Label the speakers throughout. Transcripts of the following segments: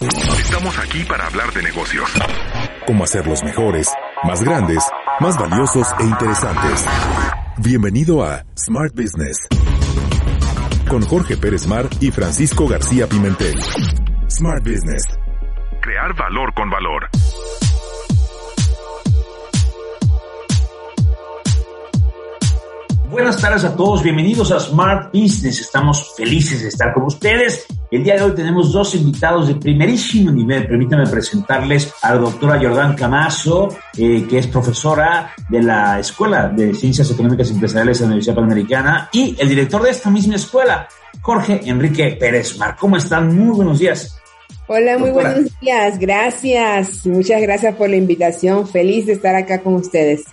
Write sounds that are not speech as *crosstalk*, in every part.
Speaker 1: Estamos aquí para hablar de negocios.
Speaker 2: Cómo hacerlos mejores, más grandes, más valiosos e interesantes. Bienvenido a Smart Business. Con Jorge Pérez Mar y Francisco García Pimentel. Smart Business.
Speaker 1: Crear valor con valor.
Speaker 3: Buenas tardes a todos, bienvenidos a Smart Business. Estamos felices de estar con ustedes. El día de hoy tenemos dos invitados de primerísimo nivel. Permítanme presentarles a la doctora Jordán Camazo, eh, que es profesora de la Escuela de Ciencias Económicas y Empresariales de la Universidad Panamericana, y el director de esta misma escuela, Jorge Enrique Pérez Mar. ¿Cómo están? Muy buenos días.
Speaker 4: Hola, muy buenos días. Gracias. Muchas gracias por la invitación. Feliz de estar acá con ustedes.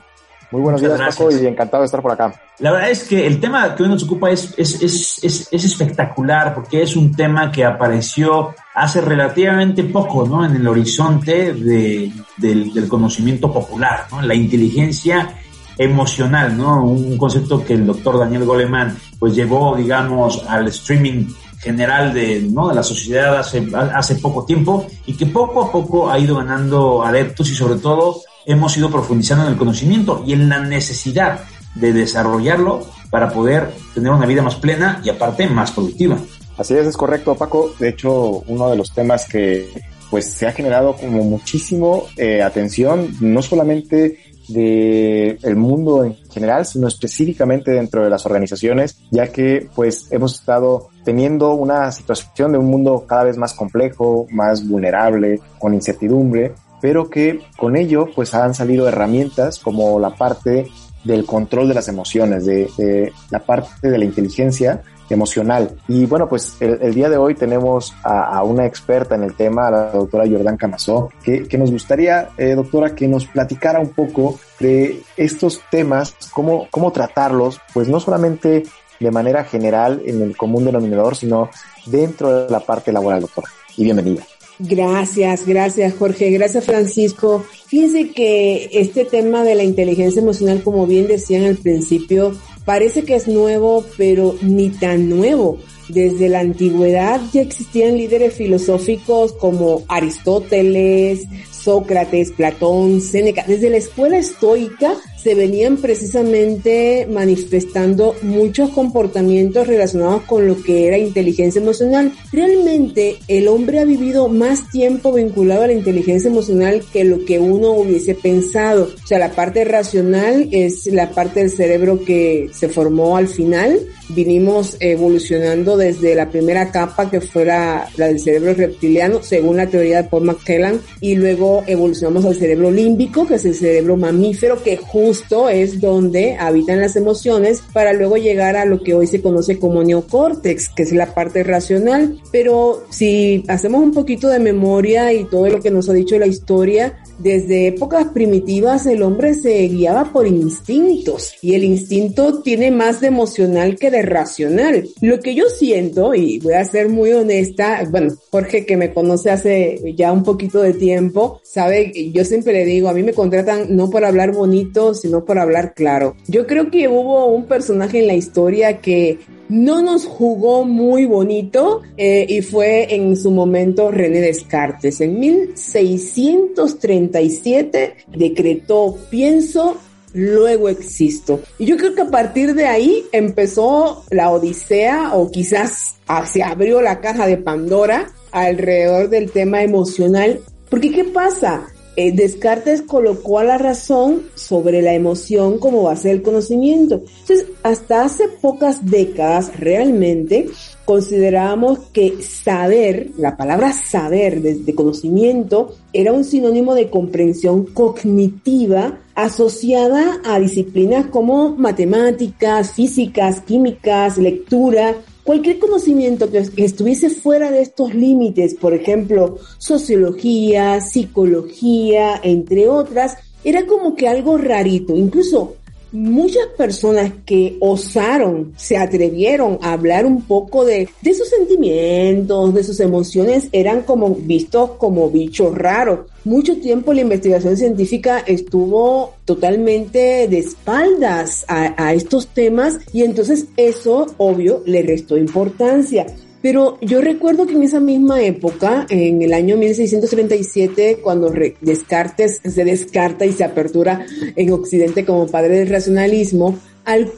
Speaker 5: Muy buenos días, Paco, y encantado de estar por acá.
Speaker 3: La verdad es que el tema que hoy nos ocupa es, es, es, es, espectacular porque es un tema que apareció hace relativamente poco ¿no? en el horizonte de, del, del, conocimiento popular, ¿no? la inteligencia emocional, ¿no? un concepto que el doctor Daniel Goleman pues llevó, digamos, al streaming general de, ¿no? de la sociedad hace, hace poco tiempo y que poco a poco ha ido ganando adeptos y sobre todo hemos ido profundizando en el conocimiento y en la necesidad de desarrollarlo para poder tener una vida más plena y aparte más productiva.
Speaker 5: Así es, es correcto, Paco. De hecho, uno de los temas que pues se ha generado como muchísimo eh, atención, no solamente de el mundo en general, sino específicamente dentro de las organizaciones, ya que pues hemos estado teniendo una situación de un mundo cada vez más complejo, más vulnerable, con incertidumbre, pero que con ello pues han salido herramientas como la parte del control de las emociones, de, la parte de la inteligencia emocional. Y bueno, pues el, día de hoy tenemos a, una experta en el tema, la doctora Jordán Camazó, que, nos gustaría, eh, doctora, que nos platicara un poco de estos temas, cómo, cómo tratarlos, pues no solamente de manera general en el común denominador, sino dentro de la parte laboral, doctora. Y bienvenida.
Speaker 4: Gracias, gracias Jorge, gracias Francisco. Fíjense que este tema de la inteligencia emocional, como bien decían al principio, parece que es nuevo, pero ni tan nuevo. Desde la antigüedad ya existían líderes filosóficos como Aristóteles, Sócrates, Platón, Séneca. Desde la escuela estoica se venían precisamente manifestando muchos comportamientos relacionados con lo que era inteligencia emocional. Realmente el hombre ha vivido más tiempo vinculado a la inteligencia emocional que lo que uno hubiese pensado. O sea, la parte racional es la parte del cerebro que se formó al final. Vinimos evolucionando desde la primera capa que fuera la del cerebro reptiliano, según la teoría de Paul McKellan, y luego evolucionamos al cerebro límbico, que es el cerebro mamífero, que justo justo es donde habitan las emociones para luego llegar a lo que hoy se conoce como neocórtex, que es la parte racional. Pero si hacemos un poquito de memoria y todo lo que nos ha dicho la historia, desde épocas primitivas el hombre se guiaba por instintos y el instinto tiene más de emocional que de racional. Lo que yo siento, y voy a ser muy honesta, bueno, Jorge que me conoce hace ya un poquito de tiempo, sabe, yo siempre le digo, a mí me contratan no por hablar bonito, sino por hablar claro. Yo creo que hubo un personaje en la historia que no nos jugó muy bonito eh, y fue en su momento René Descartes. En 1637 decretó pienso, luego existo. Y yo creo que a partir de ahí empezó la odisea o quizás se abrió la caja de Pandora alrededor del tema emocional. Porque ¿qué pasa? Eh, Descartes colocó a la razón sobre la emoción como base del conocimiento. Entonces, hasta hace pocas décadas realmente considerábamos que saber, la palabra saber de, conocimiento, era un sinónimo de comprensión cognitiva asociada a disciplinas como matemáticas, físicas, químicas, lectura, Cualquier conocimiento que, estuviese fuera de estos límites, por ejemplo, sociología, psicología, entre otras, era como que algo rarito. Incluso muchas personas que osaron, se atrevieron a hablar un poco de, de sus sentimientos, de sus emociones, eran como vistos como bichos raros. Mucho tiempo la investigación científica estuvo totalmente de espaldas a, a estos temas y entonces eso, obvio, le restó importancia. Pero yo recuerdo que en esa misma época, en el año 1637, cuando Descartes se descarta y se apertura en Occidente como padre del racionalismo,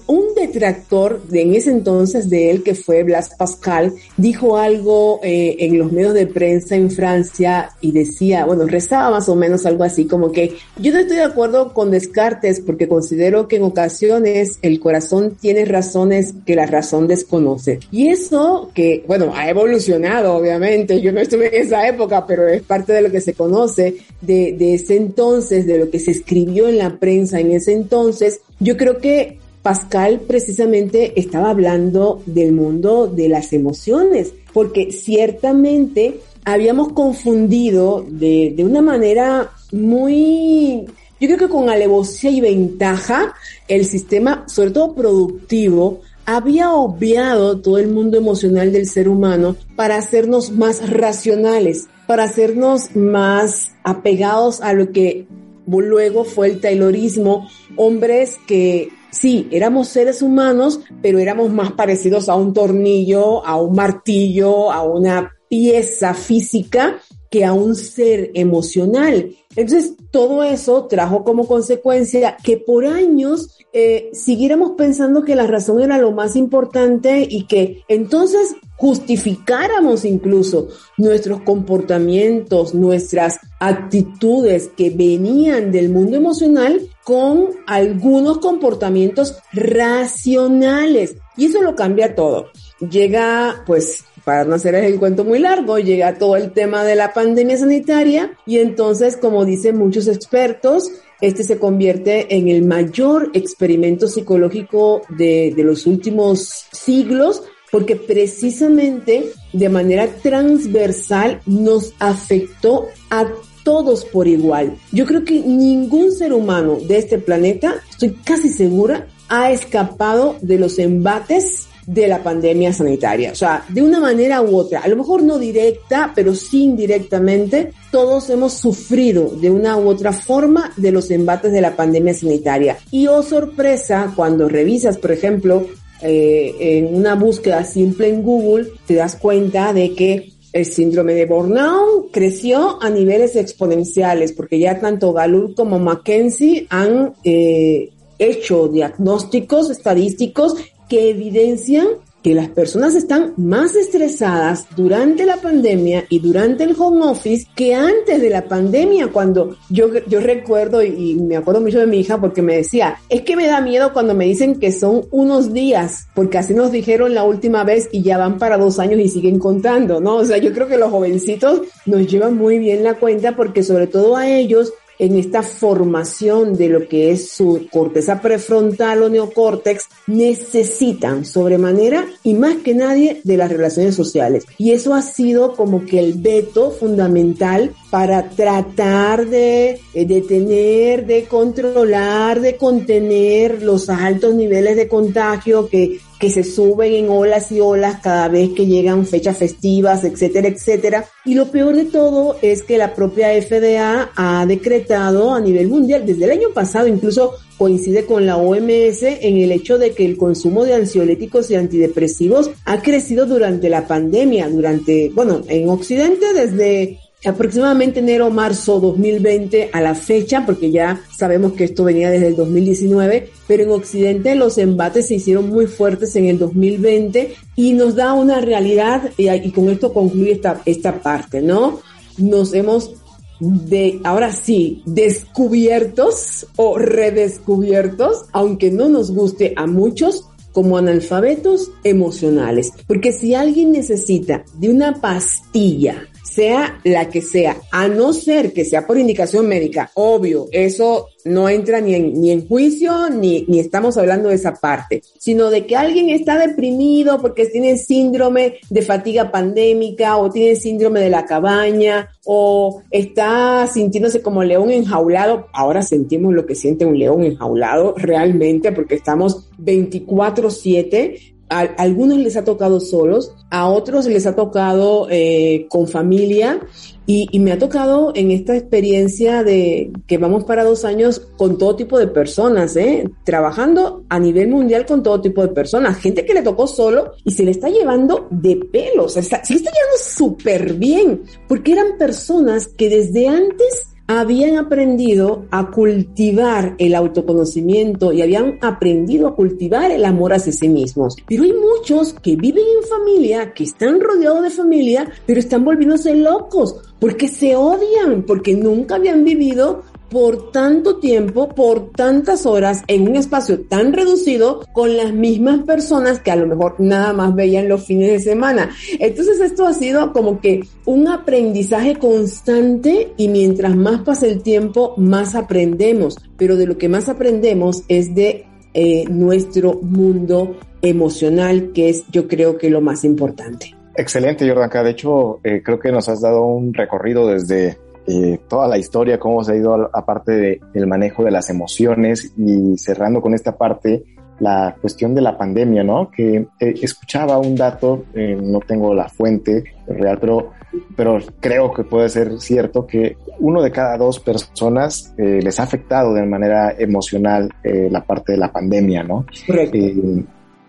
Speaker 4: un detractor de en ese entonces de él, que fue Blas Pascal, dijo algo eh, en los medios de prensa en Francia y decía, bueno, rezaba más o menos algo así, como que yo no estoy de acuerdo con Descartes porque considero que en ocasiones el corazón tiene razones que la razón desconoce. Y eso que, bueno, ha evolucionado, obviamente, yo no estuve en esa época, pero es parte de lo que se conoce de, de ese entonces, de lo que se escribió en la prensa en ese entonces. Yo creo que Pascal precisamente estaba hablando del mundo de las emociones, porque ciertamente habíamos confundido de, una manera muy, yo creo que con alevosía y ventaja, el sistema, sobre todo productivo, había obviado todo el mundo emocional del ser humano para hacernos más racionales, para hacernos más apegados a lo que luego fue el Taylorismo, hombres que Sí, éramos seres humanos, pero éramos más parecidos a un tornillo, a un martillo, a una pieza física que a un ser emocional. Entonces, todo eso trajo como consecuencia que por años eh, siguiéramos pensando que la razón era lo más importante y que entonces justificáramos incluso nuestros comportamientos, nuestras actitudes que venían del mundo emocional con algunos comportamientos racionales. Y eso lo cambia todo. Llega, pues, para no hacer el cuento muy largo, llega todo el tema de la pandemia sanitaria y entonces, como dicen muchos expertos, este se convierte en el mayor experimento psicológico de, de los últimos siglos porque precisamente de manera transversal nos afectó a todos por igual. Yo creo que ningún ser humano de este planeta, estoy casi segura, ha escapado de los embates de la pandemia sanitaria. O sea, de una manera u otra, a lo mejor no directa, pero sí indirectamente, todos hemos sufrido de una u otra forma de los embates de la pandemia sanitaria. Y oh sorpresa, cuando revisas, por ejemplo, eh, en una búsqueda simple en Google, te das cuenta de que el síndrome de burnout creció a niveles exponenciales porque ya tanto Gallup como Mackenzie han eh, hecho diagnósticos estadísticos que evidencian que las personas están más estresadas durante la pandemia y durante el home office que antes de la pandemia, cuando yo, yo recuerdo y, me acuerdo mucho de mi hija porque me decía, es que me da miedo cuando me dicen que son unos días, porque así nos dijeron la última vez y ya van para dos años y siguen contando, ¿no? O sea, yo creo que los jovencitos nos llevan muy bien la cuenta porque sobre todo a ellos en esta formación de lo que es su corteza prefrontal o neocórtex, necesitan sobremanera y más que nadie de las relaciones sociales. Y eso ha sido como que el veto fundamental para tratar de eh, detener, de controlar, de contener los altos niveles de contagio que que se suben en olas y olas cada vez que llegan fechas festivas, etcétera, etcétera. Y lo peor de todo es que la propia FDA ha decretado a nivel mundial, desde el año pasado incluso coincide con la OMS en el hecho de que el consumo de ansiolíticos y antidepresivos ha crecido durante la pandemia, durante, bueno, en Occidente desde aproximadamente enero-marzo 2020 a la fecha, porque ya sabemos que esto venía desde el 2019, pero en Occidente los embates se hicieron muy fuertes en el 2020 y nos da una realidad, y, con esto concluye esta, esta parte, ¿no? Nos hemos de, ahora sí, descubiertos o redescubiertos, aunque no nos guste a muchos, como analfabetos emocionales. Porque si alguien necesita de una pastilla sea la que sea, a no ser que sea por indicación médica, obvio, eso no entra ni en, ni en juicio, ni, ni estamos hablando de esa parte, sino de que alguien está deprimido porque tiene síndrome de fatiga pandémica o tiene síndrome de la cabaña o está sintiéndose como león enjaulado. Ahora sentimos lo que siente un león enjaulado realmente porque estamos 24/7 A, algunos les ha tocado solos, a otros les ha tocado eh, con familia y, me ha tocado en esta experiencia de que vamos para dos años con todo tipo de personas, ¿eh? trabajando a nivel mundial con todo tipo de personas, gente que le tocó solo y se le está llevando de pelos, se le está llevando súper bien, porque eran personas que desde antes habían aprendido a cultivar el autoconocimiento y habían aprendido a cultivar el amor hacia sí mismos. Pero hay muchos que viven en familia, que están rodeados de familia, pero están volviéndose locos porque se odian, porque nunca habían vivido por tanto tiempo, por tantas horas, en un espacio tan reducido, con las mismas personas que a lo mejor nada más veían los fines de semana. Entonces esto ha sido como que un aprendizaje constante y mientras más pasa el tiempo, más aprendemos. Pero de lo que más aprendemos es de eh, nuestro mundo emocional, que es yo creo que lo más importante.
Speaker 5: Excelente, Jordanka. De hecho, eh, creo que nos has dado un recorrido desde eh, toda la historia, cómo se ha ido aparte de, del manejo de las emociones y cerrando con esta parte, la cuestión de la pandemia, ¿no? Que eh, escuchaba un dato, eh, no tengo la fuente real, pero, pero creo que puede ser cierto que uno de cada dos personas eh, les ha afectado de manera emocional la parte de la pandemia, ¿no?
Speaker 4: Correcto.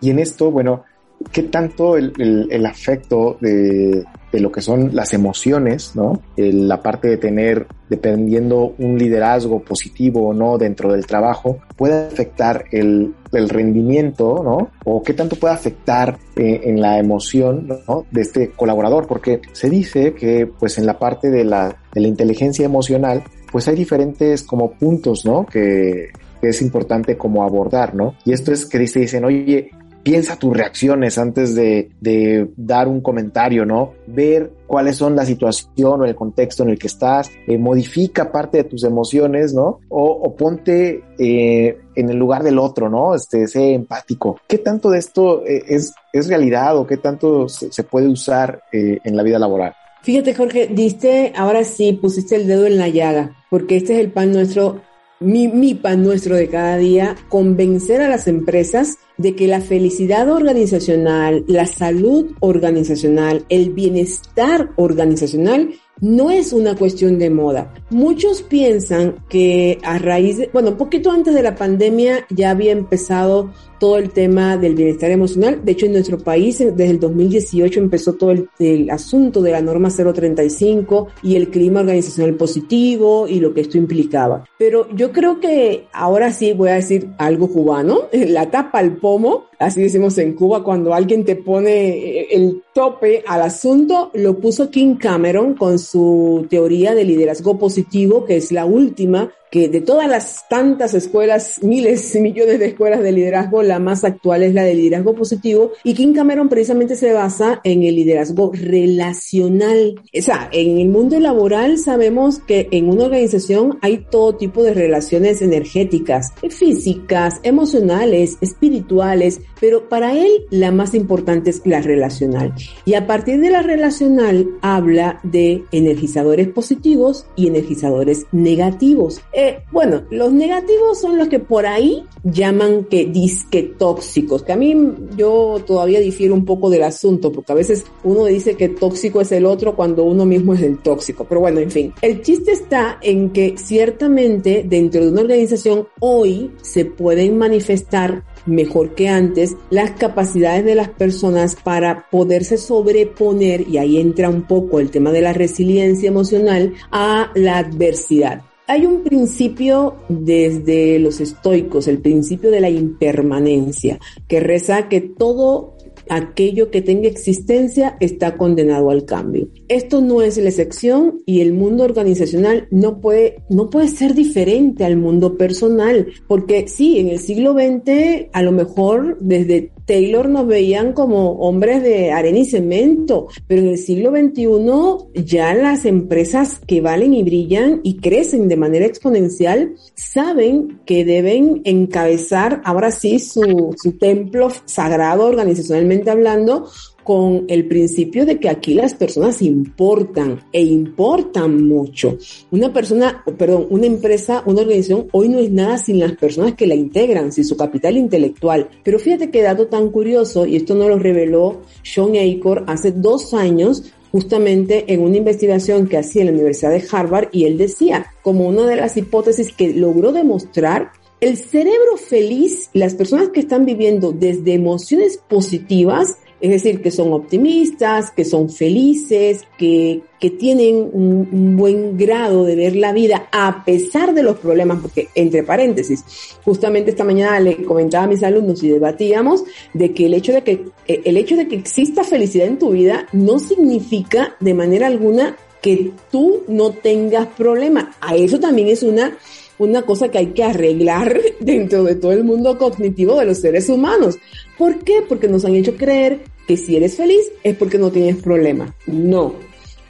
Speaker 5: Y en esto, bueno, ¿qué tanto el, el, el afecto de, de lo que son las emociones, ¿no? La parte de tener, dependiendo un liderazgo positivo o no dentro del trabajo, puede afectar el, el rendimiento, ¿no? O qué tanto puede afectar eh, en la emoción, ¿no? De este colaborador, porque se dice que, pues, en la parte de la, de la inteligencia emocional, pues hay diferentes como puntos, ¿no? Que, es importante como abordar, ¿no? Y esto es que dice, dicen, oye, piensa tus reacciones antes de, de, dar un comentario, ¿no? Ver cuáles son la situación o el contexto en el que estás, eh, modifica parte de tus emociones, ¿no? O, o ponte eh, en el lugar del otro, ¿no? Este, sé empático. ¿Qué tanto de esto eh, es, es realidad o qué tanto se, se puede usar eh, en la vida laboral?
Speaker 4: Fíjate, Jorge, diste, ahora sí, pusiste el dedo en la llaga, porque este es el pan nuestro mi, mi, pan nuestro de cada día, convencer a las empresas de que la felicidad organizacional, la salud organizacional, el bienestar organizacional no es una cuestión de moda. Muchos piensan que a raíz de, bueno, poquito antes de la pandemia ya había empezado todo el tema del bienestar emocional. De hecho, en nuestro país desde el 2018 empezó todo el, asunto de la norma 035 y el clima organizacional positivo y lo que esto implicaba. Pero yo creo que ahora sí voy a decir algo cubano, *laughs* la tapa pomo, así decimos en Cuba, cuando alguien te pone el tope al asunto, lo puso King Cameron con su teoría de liderazgo positivo, que es la última que de todas las tantas escuelas, miles y *laughs* millones de escuelas de liderazgo, la más actual es la de liderazgo positivo y King Cameron precisamente se basa en el liderazgo relacional. O sea, en el mundo laboral sabemos que en una organización hay todo tipo de relaciones energéticas, físicas, emocionales, espirituales, pero para él la más importante es la relacional. Y a partir de la relacional habla de energizadores positivos y energizadores negativos. Eh, bueno, los negativos son los que por ahí llaman que disque tóxicos, que a mí yo todavía difiero un poco del asunto, porque a veces uno dice que tóxico es el otro cuando uno mismo es el tóxico. Pero bueno, en fin, el chiste está en que ciertamente dentro de una organización hoy se pueden manifestar mejor que antes las capacidades de las personas para poderse sobreponer, y ahí entra un poco el tema de la resiliencia emocional, a la adversidad. Hay un principio desde los estoicos, el principio de la impermanencia, que reza que todo aquello que tenga existencia está condenado al cambio. Esto no es la excepción y el mundo organizacional no puede, no puede ser diferente al mundo personal, porque sí, en el siglo XX a lo mejor desde Taylor nos veían como hombres de arena y cemento, pero en el siglo XXI ya las empresas que valen y brillan y crecen de manera exponencial saben que deben encabezar ahora sí su, su templo sagrado organizacionalmente hablando con el principio de que aquí las personas importan e importan mucho. Una persona, perdón, una empresa, una organización hoy no es nada sin las personas que la integran, sin su capital intelectual. Pero fíjate qué dato tan curioso, y esto nos lo reveló Sean Acor hace dos años justamente en una investigación que hacía en la Universidad de Harvard y él decía, como una de las hipótesis que logró demostrar, el cerebro feliz, las personas que están viviendo desde emociones positivas, es decir, que son optimistas, que son felices, que, que tienen un, un, buen grado de ver la vida a pesar de los problemas, porque entre paréntesis, justamente esta mañana le comentaba a mis alumnos y debatíamos de que el hecho de que, el hecho de que exista felicidad en tu vida no significa de manera alguna que tú no tengas problemas. A eso también es una una cosa que hay que arreglar *laughs* dentro de todo el mundo cognitivo de los seres humanos. ¿Por qué? Porque nos han hecho creer que si eres feliz es porque no tienes problema. No,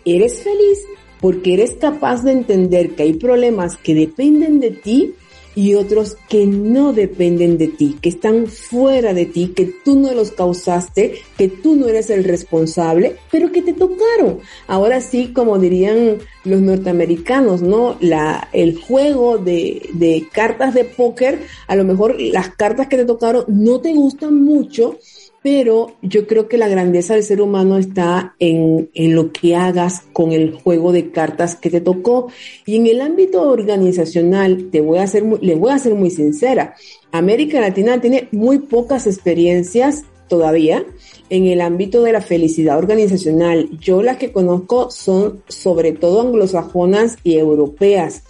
Speaker 4: eres feliz porque eres capaz de entender que hay problemas que dependen de ti y otros que no dependen de ti, que están fuera de ti, que tú no los causaste, que tú no eres el responsable, pero que te tocaron. Ahora sí, como dirían los norteamericanos, ¿no? La, el juego de, de cartas de póker, a lo mejor las cartas que te tocaron no te gustan mucho, pero yo creo que la grandeza del ser humano está en, en, lo que hagas con el juego de cartas que te tocó. Y en el ámbito organizacional, te voy a ser, le voy a ser muy sincera, América Latina tiene muy pocas experiencias todavía en el ámbito de la felicidad organizacional. Yo las que conozco son sobre todo anglosajonas y europeas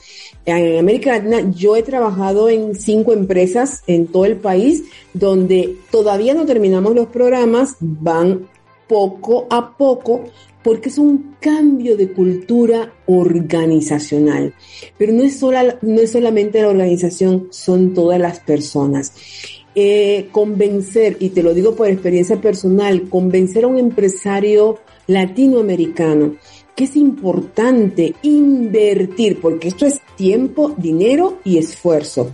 Speaker 4: en América Latina yo he trabajado en cinco empresas en todo el país donde todavía no terminamos los programas, van poco a poco porque es un cambio de cultura organizacional. Pero no es, sola, no es solamente la organización, son todas las personas. Eh, convencer, y te lo digo por experiencia personal, convencer a un empresario latinoamericano que es importante invertir, porque esto es tiempo, dinero y esfuerzo,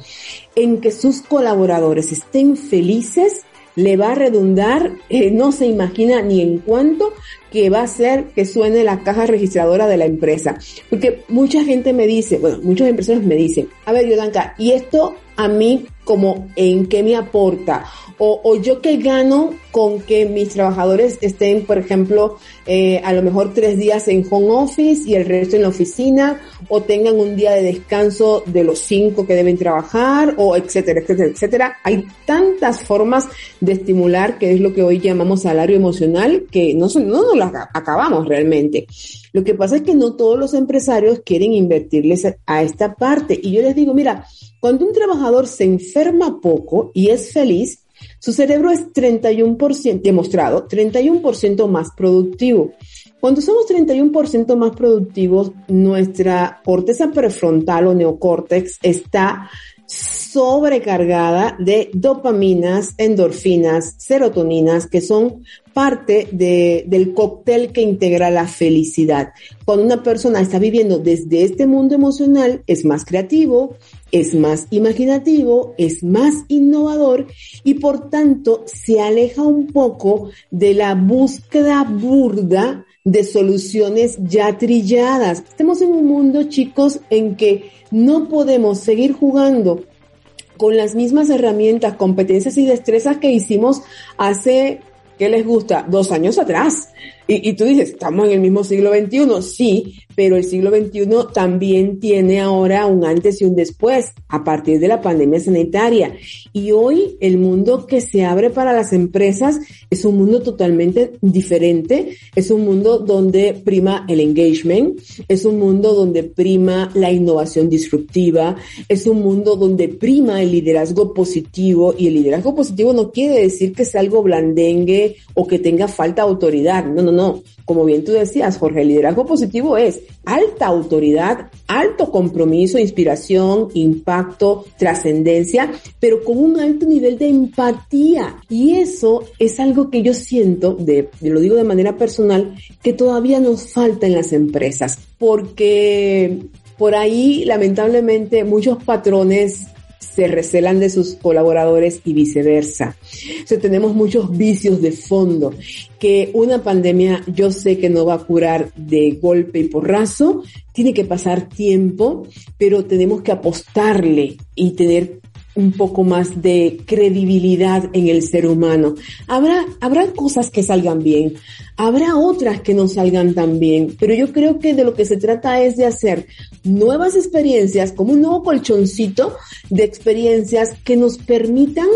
Speaker 4: en que sus colaboradores estén felices, le va a redundar, eh, no se imagina ni en cuánto, que va a hacer que suene la caja registradora de la empresa. Porque mucha gente me dice, bueno, muchos empresarios me dicen, a ver, Yodanka, ¿y esto a mí como en qué me aporta? O, o yo qué gano con que mis trabajadores estén, por ejemplo, eh, a lo mejor tres días en home office y el resto en la oficina, o tengan un día de descanso de los cinco que deben trabajar, o etcétera, etcétera, etcétera. Hay tantas formas de estimular, que es lo que hoy llamamos salario emocional, que no, son, no nos las acabamos realmente. Lo que pasa es que no todos los empresarios quieren invertirles a esta parte. Y yo les digo, mira, cuando un trabajador se enferma poco y es feliz, su cerebro es 31%, demostrado, 31% más productivo. Cuando somos 31% más productivos, nuestra corteza prefrontal o neocórtex está sobrecargada de dopaminas, endorfinas, serotoninas, que son parte de, del cóctel que integra la felicidad. Cuando una persona está viviendo desde este mundo emocional, es más creativo, es más imaginativo, es más innovador y por tanto se aleja un poco de la búsqueda burda de soluciones ya trilladas. Estamos en un mundo, chicos, en que no podemos seguir jugando con las mismas herramientas, competencias y destrezas que hicimos hace, ¿qué les gusta? Dos años atrás. Y, y, tú dices, estamos en el mismo siglo XXI, sí, pero el siglo XXI también tiene ahora un antes y un después a partir de la pandemia sanitaria. Y hoy el mundo que se abre para las empresas es un mundo totalmente diferente, es un mundo donde prima el engagement, es un mundo donde prima la innovación disruptiva, es un mundo donde prima el liderazgo positivo. Y el liderazgo positivo no quiere decir que sea algo blandengue o que tenga falta de autoridad, no, no, no. Como bien tú decías, Jorge, el liderazgo positivo es alta autoridad, alto compromiso, inspiración, impacto, trascendencia, pero con un alto nivel de empatía. Y eso es algo que yo siento, de, lo digo de manera personal, que todavía nos falta en las empresas, porque por ahí lamentablemente muchos patrones se recelan de sus colaboradores y viceversa. O tenemos muchos vicios de fondo que una pandemia yo sé que no va a curar de golpe y porrazo, tiene que pasar tiempo, pero tenemos que apostarle y tener un poco más de credibilidad en el ser humano. Habrá, habrá cosas que salgan bien, habrá otras que no salgan tan bien, pero yo creo que de lo que se trata es de hacer nuevas experiencias, como un nuevo colchoncito de experiencias que nos permitan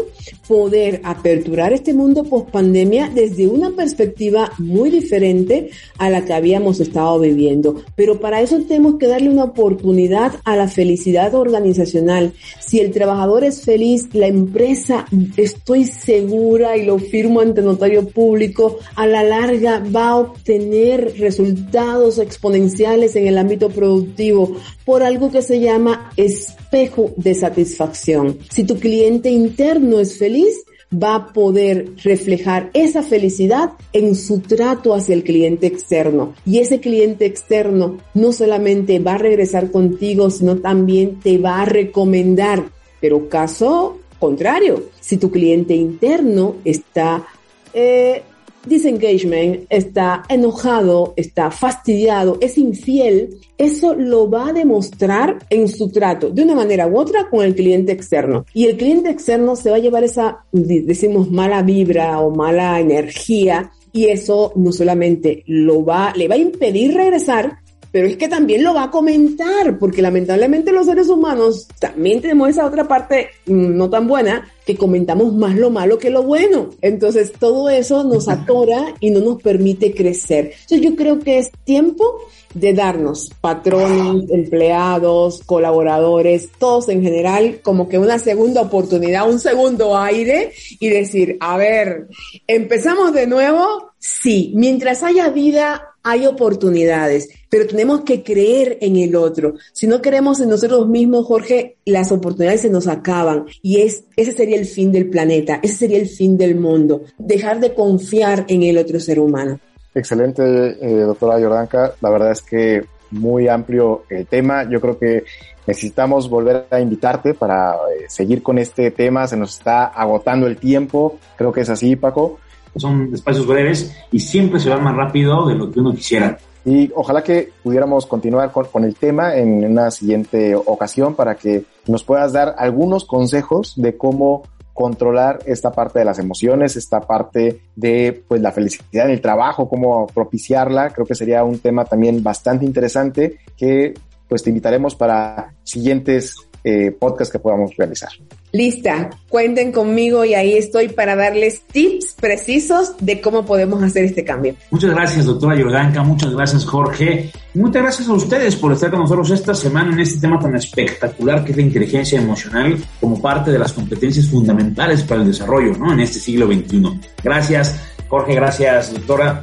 Speaker 4: poder aperturar este mundo post pandemia desde una perspectiva muy diferente a la que habíamos estado viviendo. Pero para eso tenemos que darle una oportunidad a la felicidad organizacional. Si el trabajador es feliz, la empresa, estoy segura y lo firmo ante notario público, a la larga va a obtener resultados exponenciales en el ámbito productivo por algo que se llama espejo de satisfacción. Si tu cliente interno es feliz, va a poder reflejar esa felicidad en su trato hacia el cliente externo. Y ese cliente externo no solamente va a regresar contigo, sino también te va a recomendar. Pero caso contrario, si tu cliente interno está eh, disengagement, está enojado, está fastidiado, es infiel, eso lo va a demostrar en su trato de una manera u otra con el cliente externo. Y el cliente externo se va a llevar esa, decimos, mala vibra o mala energía y eso no solamente lo va, le va a impedir regresar, pero es que también lo va a comentar, porque lamentablemente los seres humanos también tenemos esa otra parte mm, no tan buena, que comentamos más lo malo que lo bueno. Entonces todo eso nos atora y no nos permite crecer. Entonces yo creo que es tiempo de darnos patrones, empleados, colaboradores, todos en general, como que una segunda oportunidad, un segundo aire y decir, a ver, empezamos de nuevo. Sí, mientras haya vida, hay oportunidades, pero tenemos que creer en el otro. Si no creemos en nosotros mismos, Jorge, las oportunidades se nos acaban y es, ese sería el fin del planeta, ese sería el fin del mundo, dejar de confiar en el otro ser humano.
Speaker 5: Excelente, eh, doctora Jordanka. La verdad es que muy amplio el tema. Yo creo que necesitamos volver a invitarte para eh, seguir con este tema. Se nos está agotando el tiempo. Creo que es así, Paco.
Speaker 3: Son espacios breves y siempre se va más rápido de lo que uno quisiera.
Speaker 5: Y ojalá que pudiéramos continuar con, con, el tema en una siguiente ocasión para que nos puedas dar algunos consejos de cómo controlar esta parte de las emociones, esta parte de pues la felicidad en el trabajo, cómo propiciarla. Creo que sería un tema también bastante interesante que pues te invitaremos para siguientes eh, podcasts que podamos realizar.
Speaker 4: Lista, cuenten conmigo y ahí estoy para darles tips precisos de cómo podemos hacer este cambio.
Speaker 3: Muchas gracias, doctora Jordanka, muchas gracias, Jorge. muchas gracias a ustedes por estar con nosotros esta semana en este tema tan espectacular que es la inteligencia emocional como parte de las competencias fundamentales para el desarrollo ¿no? en este siglo XXI. Gracias, Jorge, gracias, doctora.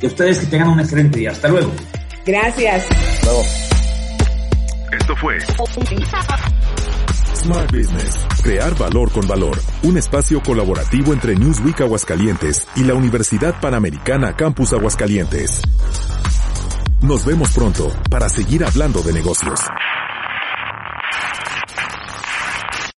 Speaker 3: Y a ustedes que tengan un excelente día. Hasta luego.
Speaker 4: Gracias.
Speaker 5: Hasta luego.
Speaker 1: Esto fue
Speaker 2: Smart Business. Crear valor con valor. Un espacio colaborativo entre Newsweek Aguascalientes y la Universidad Panamericana Campus Aguascalientes. Nos vemos pronto para seguir hablando de negocios.